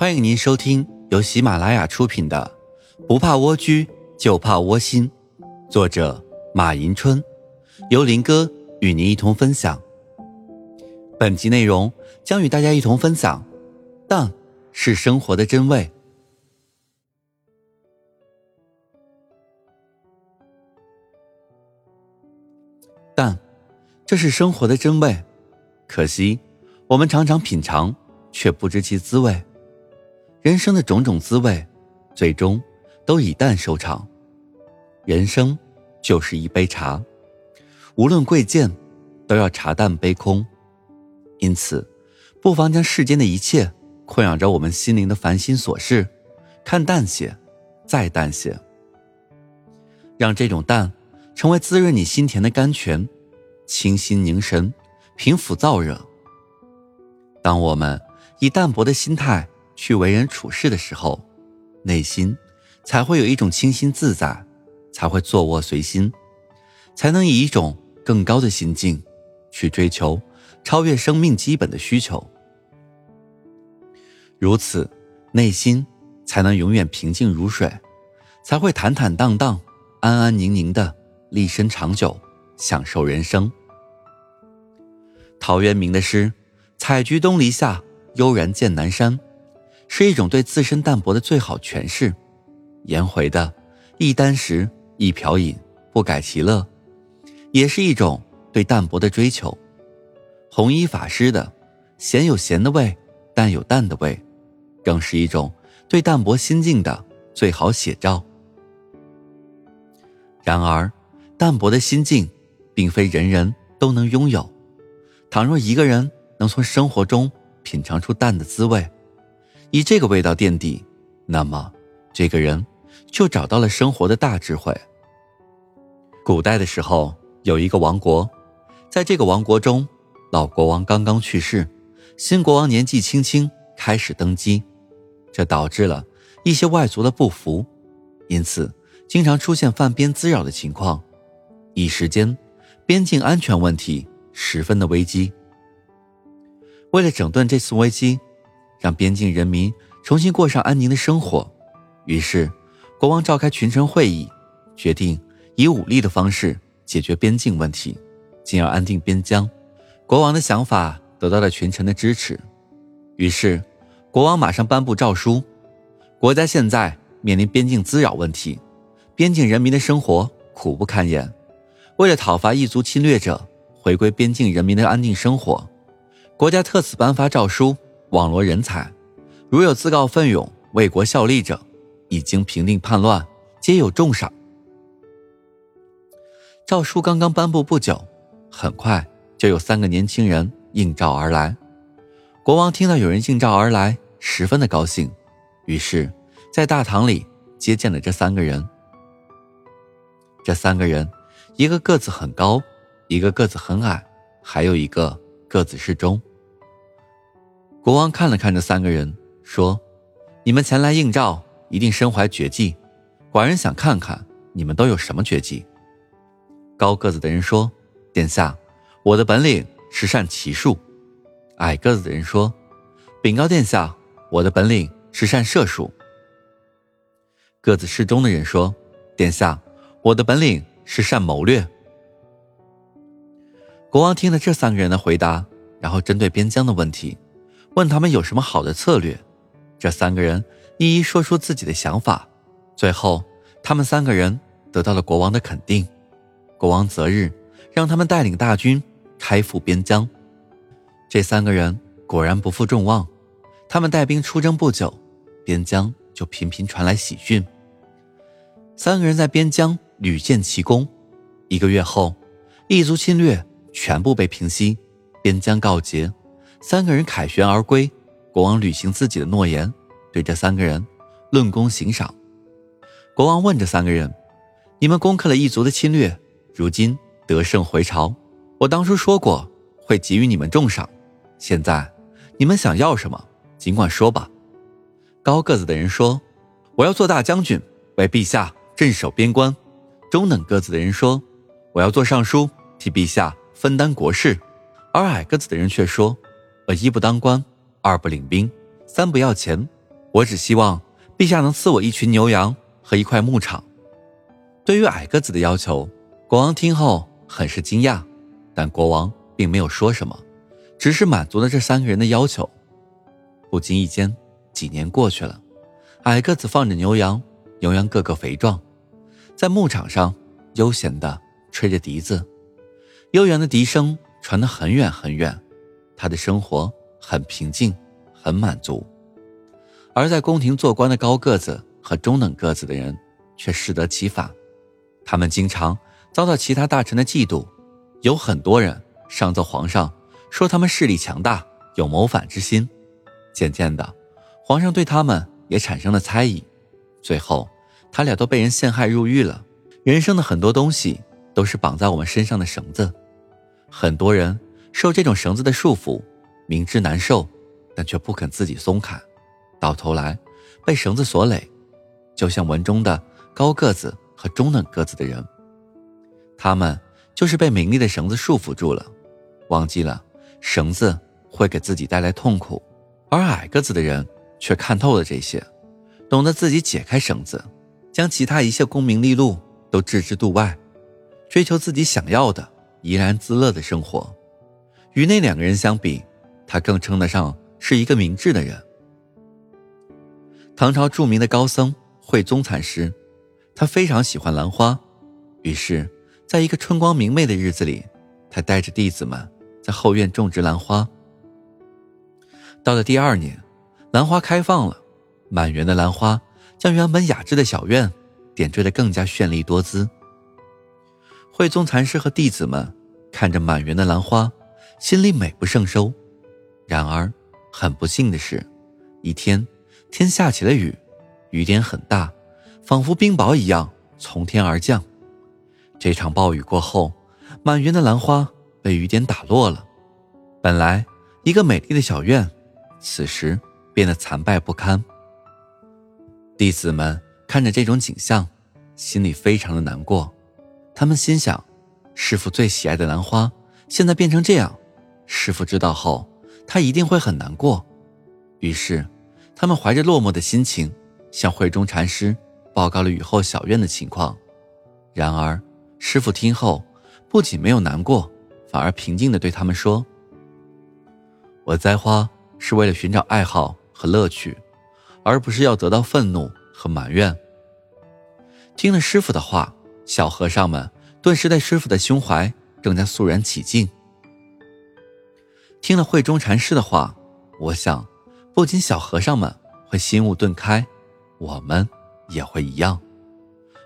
欢迎您收听由喜马拉雅出品的《不怕蜗居就怕窝心》，作者马迎春，由林哥与您一同分享。本集内容将与大家一同分享：淡是生活的真味。淡，这是生活的真味。可惜，我们常常品尝，却不知其滋味。人生的种种滋味，最终都以淡收场。人生就是一杯茶，无论贵贱，都要茶淡杯空。因此，不妨将世间的一切困扰着我们心灵的烦心琐事，看淡些，再淡些，让这种淡成为滋润你心田的甘泉，清心凝神，平抚燥热。当我们以淡泊的心态。去为人处事的时候，内心才会有一种清新自在，才会坐卧随心，才能以一种更高的心境去追求超越生命基本的需求。如此，内心才能永远平静如水，才会坦坦荡荡、安安宁宁的立身长久，享受人生。陶渊明的诗：“采菊东篱下，悠然见南山。”是一种对自身淡泊的最好诠释。颜回的“一箪食，一瓢饮，不改其乐”，也是一种对淡泊的追求。弘一法师的“咸有咸的味，淡有淡的味”，更是一种对淡泊心境的最好写照。然而，淡泊的心境，并非人人都能拥有。倘若一个人能从生活中品尝出淡的滋味，以这个味道垫底，那么这个人就找到了生活的大智慧。古代的时候，有一个王国，在这个王国中，老国王刚刚去世，新国王年纪轻轻开始登基，这导致了一些外族的不服，因此经常出现犯边滋扰的情况，一时间边境安全问题十分的危机。为了整顿这次危机。让边境人民重新过上安宁的生活，于是国王召开群臣会议，决定以武力的方式解决边境问题，进而安定边疆。国王的想法得到了群臣的支持，于是国王马上颁布诏书：国家现在面临边境滋扰问题，边境人民的生活苦不堪言。为了讨伐异族侵略者，回归边境人民的安定生活，国家特此颁发诏书。网罗人才，如有自告奋勇为国效力者，已经平定叛乱，皆有重赏。诏书刚刚颁布不久，很快就有三个年轻人应召而来。国王听到有人应召而来，十分的高兴，于是，在大堂里接见了这三个人。这三个人，一个个子很高，一个个子很矮，还有一个个子适中。国王看了看这三个人，说：“你们前来应召，一定身怀绝技。寡人想看看你们都有什么绝技。”高个子的人说：“殿下，我的本领是善骑术。”矮个子的人说：“禀告殿下，我的本领是善射术。”个子适中的人说：“殿下，我的本领是善谋略。”国王听了这三个人的回答，然后针对边疆的问题。问他们有什么好的策略，这三个人一一说出自己的想法，最后他们三个人得到了国王的肯定。国王择日让他们带领大军开赴边疆。这三个人果然不负众望，他们带兵出征不久，边疆就频频传来喜讯。三个人在边疆屡建奇功，一个月后，异族侵略全部被平息，边疆告捷。三个人凯旋而归，国王履行自己的诺言，对这三个人论功行赏。国王问这三个人：“你们攻克了异族的侵略，如今得胜回朝，我当初说过会给予你们重赏，现在你们想要什么，尽管说吧。”高个子的人说：“我要做大将军，为陛下镇守边关。”中等个子的人说：“我要做尚书，替陛下分担国事。”而矮个子的人却说。我一不当官，二不领兵，三不要钱，我只希望陛下能赐我一群牛羊和一块牧场。对于矮个子的要求，国王听后很是惊讶，但国王并没有说什么，只是满足了这三个人的要求。不经意间，几年过去了，矮个子放着牛羊，牛羊个个肥壮，在牧场上悠闲地吹着笛子，悠扬的笛声传得很远很远，他的生活很平静，很满足。而在宫廷做官的高个子和中等个子的人却适得其反，他们经常遭到其他大臣的嫉妒，有很多人上奏皇上，说他们势力强大，有谋反之心。渐渐的，皇上对他们也产生了猜疑，最后，他俩都被人陷害入狱了。人生的很多东西都是绑在我们身上的绳子，很多人受这种绳子的束缚，明知难受，但却不肯自己松开，到头来被绳子所累，就像文中的高个子和中等个子的人，他们就是被名利的绳子束缚住了，忘记了绳子会给自己带来痛苦。而矮个子的人却看透了这些，懂得自己解开绳子，将其他一切功名利禄都置之度外，追求自己想要的怡然自乐的生活。与那两个人相比，他更称得上是一个明智的人。唐朝著名的高僧慧宗禅师，他非常喜欢兰花，于是，在一个春光明媚的日子里，他带着弟子们在后院种植兰花。到了第二年，兰花开放了，满园的兰花将原本雅致的小院点缀得更加绚丽多姿。慧宗禅师和弟子们看着满园的兰花，心里美不胜收。然而，很不幸的是，一天天下起了雨，雨点很大，仿佛冰雹一样从天而降。这场暴雨过后，满园的兰花被雨点打落了。本来一个美丽的小院。此时变得残败不堪。弟子们看着这种景象，心里非常的难过。他们心想：师傅最喜爱的兰花，现在变成这样，师傅知道后，他一定会很难过。于是，他们怀着落寞的心情，向慧中禅师报告了雨后小院的情况。然而，师傅听后，不仅没有难过，反而平静地对他们说：“我栽花。”是为了寻找爱好和乐趣，而不是要得到愤怒和埋怨。听了师傅的话，小和尚们顿时对师傅的胸怀更加肃然起敬。听了慧中禅师的话，我想，不仅小和尚们会心悟顿开，我们也会一样。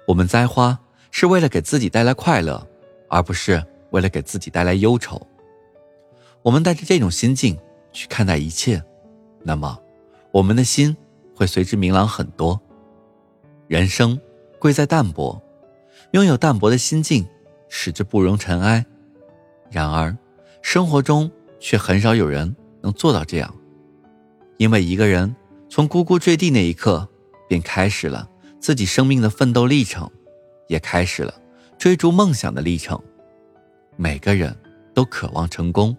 我们栽花是为了给自己带来快乐，而不是为了给自己带来忧愁。我们带着这种心境。去看待一切，那么我们的心会随之明朗很多。人生贵在淡泊，拥有淡泊的心境，使之不容尘埃。然而，生活中却很少有人能做到这样，因为一个人从呱呱坠地那一刻，便开始了自己生命的奋斗历程，也开始了追逐梦想的历程。每个人都渴望成功，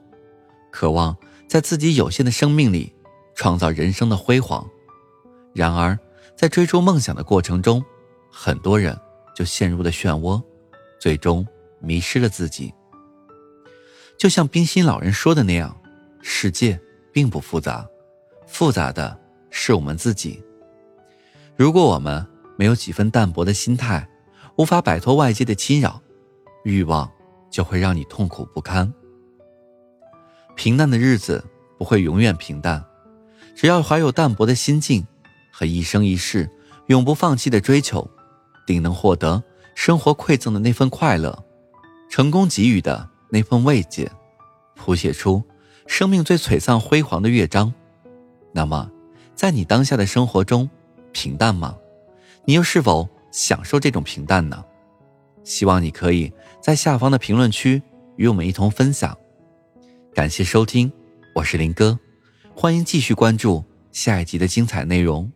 渴望。在自己有限的生命里，创造人生的辉煌。然而，在追逐梦想的过程中，很多人就陷入了漩涡，最终迷失了自己。就像冰心老人说的那样，世界并不复杂，复杂的是我们自己。如果我们没有几分淡泊的心态，无法摆脱外界的侵扰，欲望就会让你痛苦不堪。平淡的日子不会永远平淡，只要怀有淡泊的心境和一生一世永不放弃的追求，定能获得生活馈赠的那份快乐，成功给予的那份慰藉，谱写出生命最璀璨辉煌的乐章。那么，在你当下的生活中，平淡吗？你又是否享受这种平淡呢？希望你可以在下方的评论区与我们一同分享。感谢收听，我是林哥，欢迎继续关注下一集的精彩内容。